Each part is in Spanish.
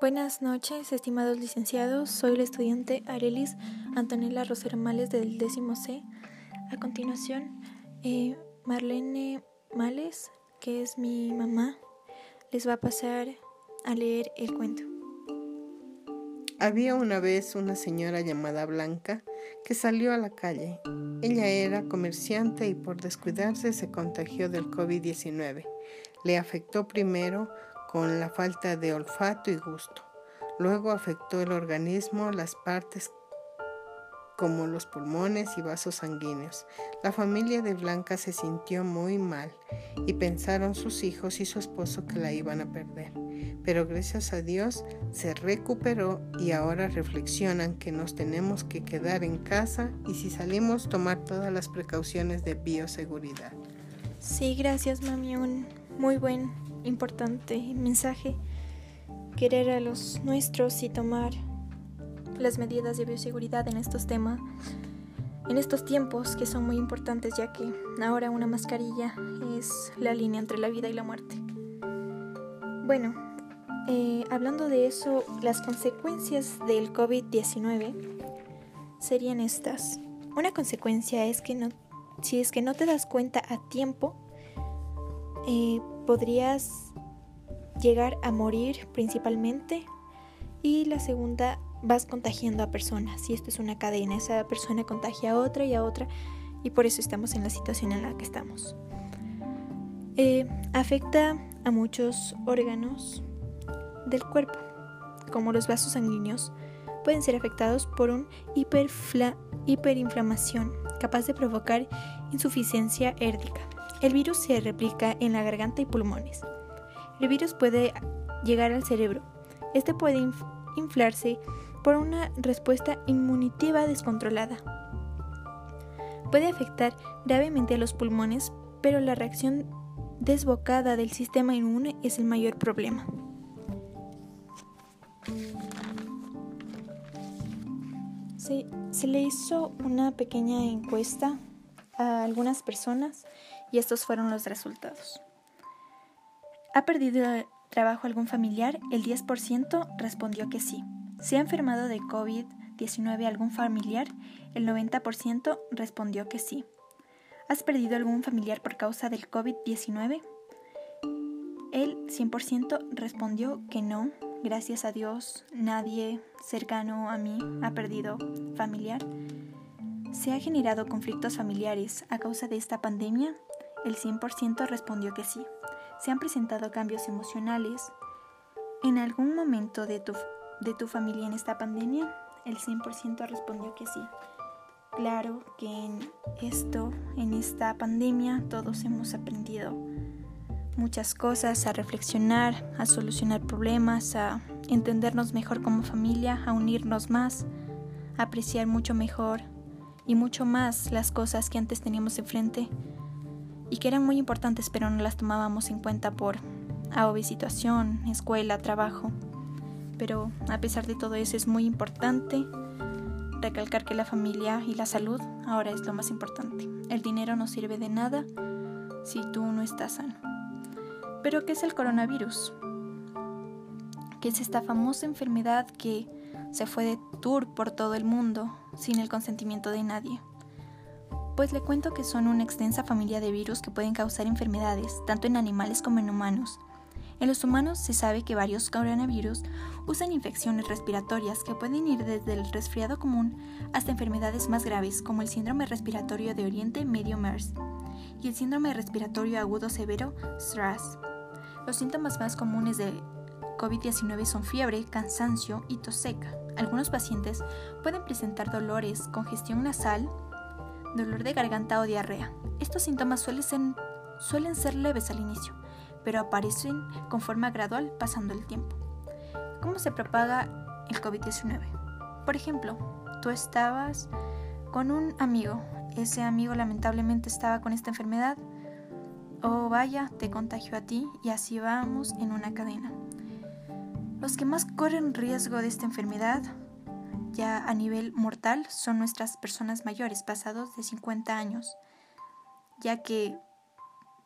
Buenas noches, estimados licenciados. Soy la estudiante Arelis Antonella Rosero Males del décimo C. A continuación, eh, Marlene Males, que es mi mamá, les va a pasar a leer el cuento. Había una vez una señora llamada Blanca que salió a la calle. Ella era comerciante y por descuidarse se contagió del COVID-19. Le afectó primero con la falta de olfato y gusto. Luego afectó el organismo, las partes como los pulmones y vasos sanguíneos. La familia de Blanca se sintió muy mal y pensaron sus hijos y su esposo que la iban a perder. Pero gracias a Dios se recuperó y ahora reflexionan que nos tenemos que quedar en casa y si salimos tomar todas las precauciones de bioseguridad. Sí, gracias mami, un muy buen importante mensaje, querer a los nuestros y tomar las medidas de bioseguridad en estos temas, en estos tiempos que son muy importantes ya que ahora una mascarilla es la línea entre la vida y la muerte. Bueno, eh, hablando de eso, las consecuencias del COVID-19 serían estas. Una consecuencia es que no, si es que no te das cuenta a tiempo, eh, podrías llegar a morir principalmente y la segunda vas contagiando a personas y esto es una cadena, esa persona contagia a otra y a otra y por eso estamos en la situación en la que estamos. Eh, afecta a muchos órganos del cuerpo, como los vasos sanguíneos, pueden ser afectados por una hiperinflamación capaz de provocar insuficiencia érdica. El virus se replica en la garganta y pulmones. El virus puede llegar al cerebro. Este puede inflarse por una respuesta inmunitiva descontrolada. Puede afectar gravemente a los pulmones, pero la reacción desbocada del sistema inmune es el mayor problema. Se, le hizo una pequeña encuesta a algunas personas y estos fueron los resultados. ¿Ha perdido trabajo algún familiar? El 10% respondió que sí. ¿Se ha enfermado de COVID-19 algún familiar? El 90% respondió que sí. ¿Has perdido algún familiar por causa del COVID-19? El 100% respondió que no. Gracias a Dios, nadie cercano a mí ha perdido familiar. ¿Se ha generado conflictos familiares a causa de esta pandemia? El 100% respondió que sí. ¿Se han presentado cambios emocionales en algún momento de tu, de tu familia en esta pandemia? El 100% respondió que sí. Claro que en esto, en esta pandemia, todos hemos aprendido muchas cosas, a reflexionar, a solucionar problemas, a entendernos mejor como familia, a unirnos más, a apreciar mucho mejor y mucho más las cosas que antes teníamos enfrente y que eran muy importantes pero no las tomábamos en cuenta por A situación, escuela, trabajo. Pero a pesar de todo eso es muy importante recalcar que la familia y la salud ahora es lo más importante. El dinero no sirve de nada si tú no estás sano. Pero ¿qué es el coronavirus? ¿Qué es esta famosa enfermedad que se fue de tour por todo el mundo sin el consentimiento de nadie? Pues le cuento que son una extensa familia de virus que pueden causar enfermedades, tanto en animales como en humanos. En los humanos se sabe que varios coronavirus usan infecciones respiratorias que pueden ir desde el resfriado común hasta enfermedades más graves como el síndrome respiratorio de Oriente Medio MERS y el síndrome respiratorio agudo severo SRAS. Los síntomas más comunes de COVID-19 son fiebre, cansancio y tos seca. Algunos pacientes pueden presentar dolores, congestión nasal, dolor de garganta o diarrea. Estos síntomas suelen ser, suelen ser leves al inicio, pero aparecen con forma gradual pasando el tiempo. ¿Cómo se propaga el COVID-19? Por ejemplo, tú estabas con un amigo, ese amigo lamentablemente estaba con esta enfermedad, o vaya, te contagió a ti y así vamos en una cadena. Los que más corren riesgo de esta enfermedad ya a nivel mortal son nuestras personas mayores, pasados de 50 años, ya que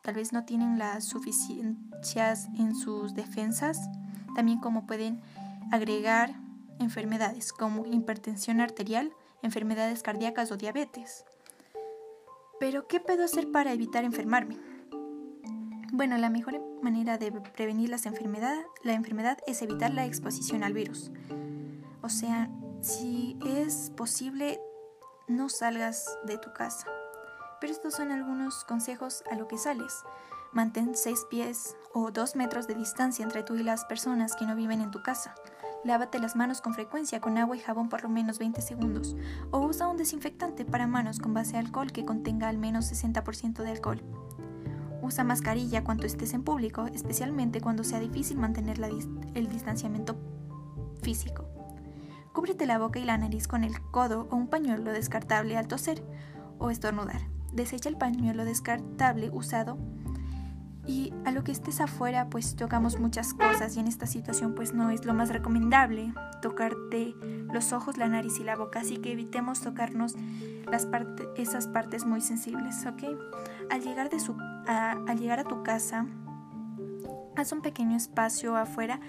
tal vez no tienen las suficiencias en sus defensas, también como pueden agregar enfermedades como hipertensión arterial, enfermedades cardíacas o diabetes. Pero, ¿qué puedo hacer para evitar enfermarme? Bueno, la mejor manera de prevenir las la enfermedad es evitar la exposición al virus. O sea, si es posible, no salgas de tu casa. Pero estos son algunos consejos a lo que sales. Mantén seis pies o dos metros de distancia entre tú y las personas que no viven en tu casa. Lávate las manos con frecuencia con agua y jabón por lo menos 20 segundos. O usa un desinfectante para manos con base de alcohol que contenga al menos 60% de alcohol. Usa mascarilla cuando estés en público, especialmente cuando sea difícil mantener el distanciamiento físico. Cúbrete la boca y la nariz con el codo o un pañuelo descartable al toser o estornudar. Desecha el pañuelo descartable usado y a lo que estés afuera pues tocamos muchas cosas y en esta situación pues no es lo más recomendable tocarte los ojos, la nariz y la boca, así que evitemos tocarnos las esas partes muy sensibles, ¿ok? Al llegar, de su, al llegar a tu casa, haz un pequeño espacio afuera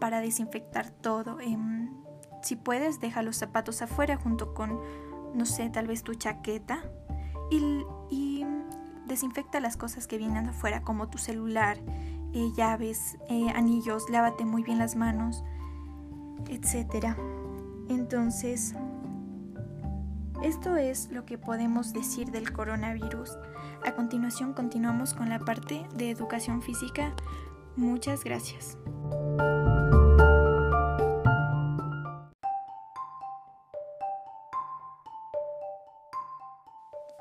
para desinfectar todo. Em, si puedes, deja los zapatos afuera junto con, no sé, tal vez tu chaqueta y, desinfecta las cosas que vienen afuera como tu celular, eh, llaves, eh, anillos, lávate muy bien las manos, etc. Entonces, esto es lo que podemos decir del coronavirus. A continuación continuamos con la parte de educación física. Muchas gracias.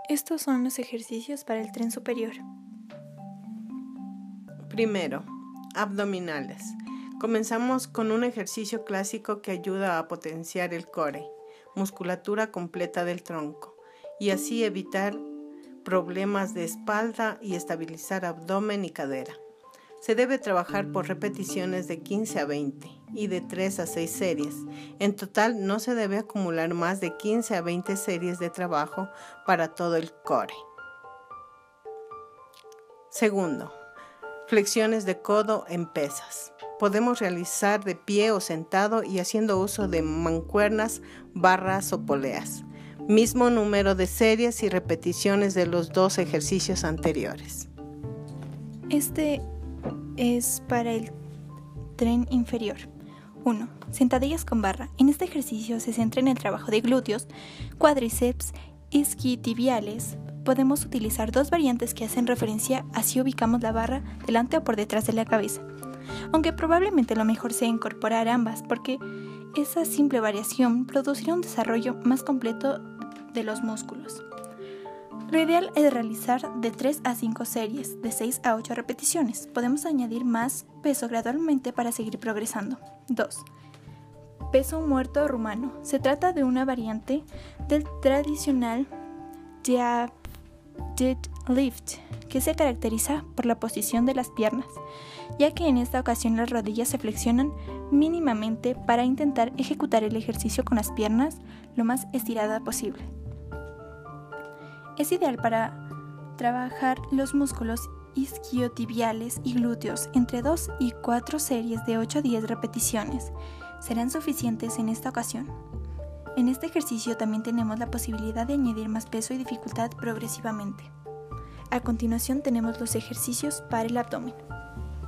Estos son los ejercicios para el tren superior. Primero, abdominales. Comenzamos con un ejercicio clásico que ayuda a potenciar el core, musculatura completa del tronco, y así evitar problemas de espalda y estabilizar abdomen y cadera. Se debe trabajar por repeticiones de 15 a 20 y de 3 a 6 series. En total no se debe acumular más de 15 a 20 series de trabajo para todo el core. Segundo, flexiones de codo en pesas. Podemos realizar de pie o sentado y haciendo uso de mancuernas, barras o poleas. Mismo número de series y repeticiones de los dos ejercicios anteriores. Este es para el tren inferior. 1. Sentadillas con barra. En este ejercicio se centra en el trabajo de glúteos, cuádriceps, isquiotibiales. Podemos utilizar dos variantes que hacen referencia a si ubicamos la barra delante o por detrás de la cabeza. Aunque probablemente lo mejor sea incorporar ambas porque esa simple variación producirá un desarrollo más completo de los músculos. Lo ideal es realizar de 3 a 5 series, de 6 a 8 repeticiones. Podemos añadir más peso gradualmente para seguir progresando. 2. Peso muerto rumano. Se trata de una variante del tradicional lift que se caracteriza por la posición de las piernas, ya que en esta ocasión las rodillas se flexionan mínimamente para intentar ejecutar el ejercicio con las piernas lo más estirada posible. Es ideal para trabajar los músculos isquiotibiales y glúteos entre 2 y 4 series de 8 a 10 repeticiones. Serán suficientes en esta ocasión. En este ejercicio también tenemos la posibilidad de añadir más peso y dificultad progresivamente. A continuación tenemos los ejercicios para el abdomen.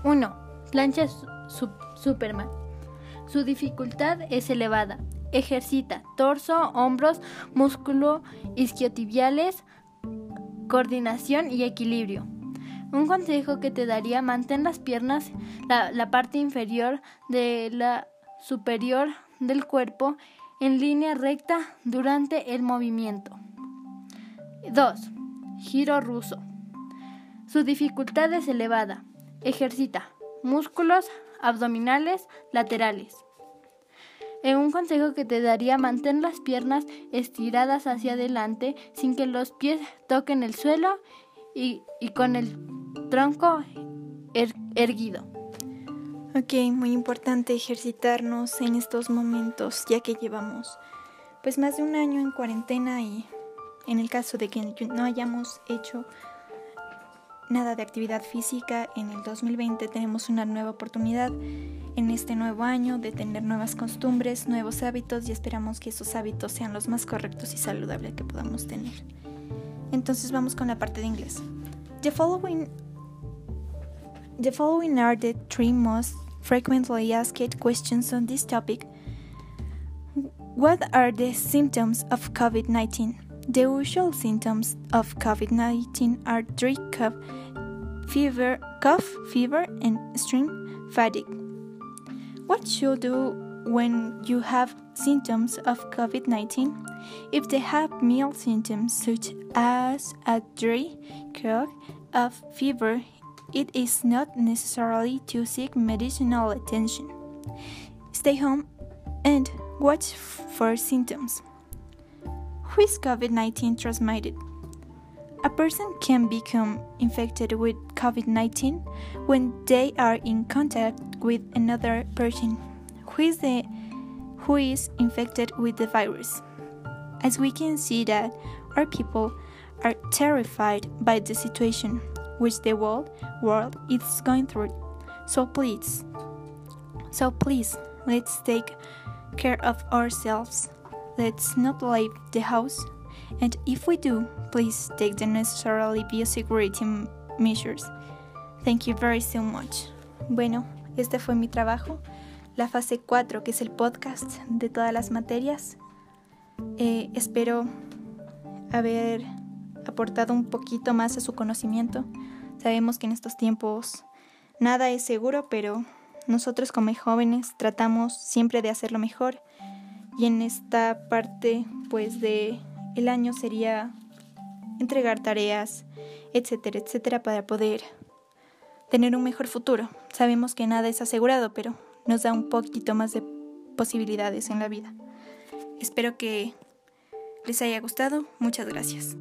1. Plancha Superman. Su dificultad es elevada. Ejercita torso, hombros, músculo isquiotibiales, coordinación y equilibrio. Un consejo que te daría, mantén las piernas, la, parte inferior de la superior del cuerpo en línea recta durante el movimiento. 2. Giro ruso. Su dificultad es elevada. Ejercita músculos abdominales laterales. En un consejo que te daría, mantén las piernas estiradas hacia adelante sin que los pies toquen el suelo y, con el tronco er, erguido. Ok, muy importante ejercitarnos en estos momentos, ya que llevamos pues más de un año en cuarentena y en el caso de que no hayamos hecho nada de actividad física. En el 2020 tenemos una nueva oportunidad en este nuevo año de tener nuevas costumbres, nuevos hábitos y esperamos que esos hábitos sean los más correctos y saludables que podamos tener. Entonces vamos con la parte de inglés. The following, the following are the three most frequently asked questions on this topic. What are the symptoms of COVID 19? The usual symptoms of COVID 19 are dry cough, fever, cough, fever, and extreme fatigue. What should you do when you have symptoms of COVID 19? If they have mild symptoms such as a dry cough, a fever, it is not necessary to seek medicinal attention. Stay home and watch for symptoms. Who is COVID 19 transmitted? A person can become infected with COVID 19 when they are in contact with another person who is, the, who is infected with the virus. As we can see that our people are terrified by the situation which the world world is going through. So please, so please, let's take care of ourselves. Let's not leave the house, and if we do, please take the necessary biosecurity measures. Thank you very so much. Bueno, este fue mi trabajo, la fase 4, que es el podcast de todas las materias. Eh, espero haber aportado un poquito más a su conocimiento. Sabemos que en estos tiempos nada es seguro, pero nosotros como jóvenes tratamos siempre de hacerlo mejor y en esta parte pues de el año sería entregar tareas, etcétera, etcétera para poder tener un mejor futuro. Sabemos que nada es asegurado, pero nos da un poquito más de posibilidades en la vida. Espero que les haya gustado. Muchas gracias.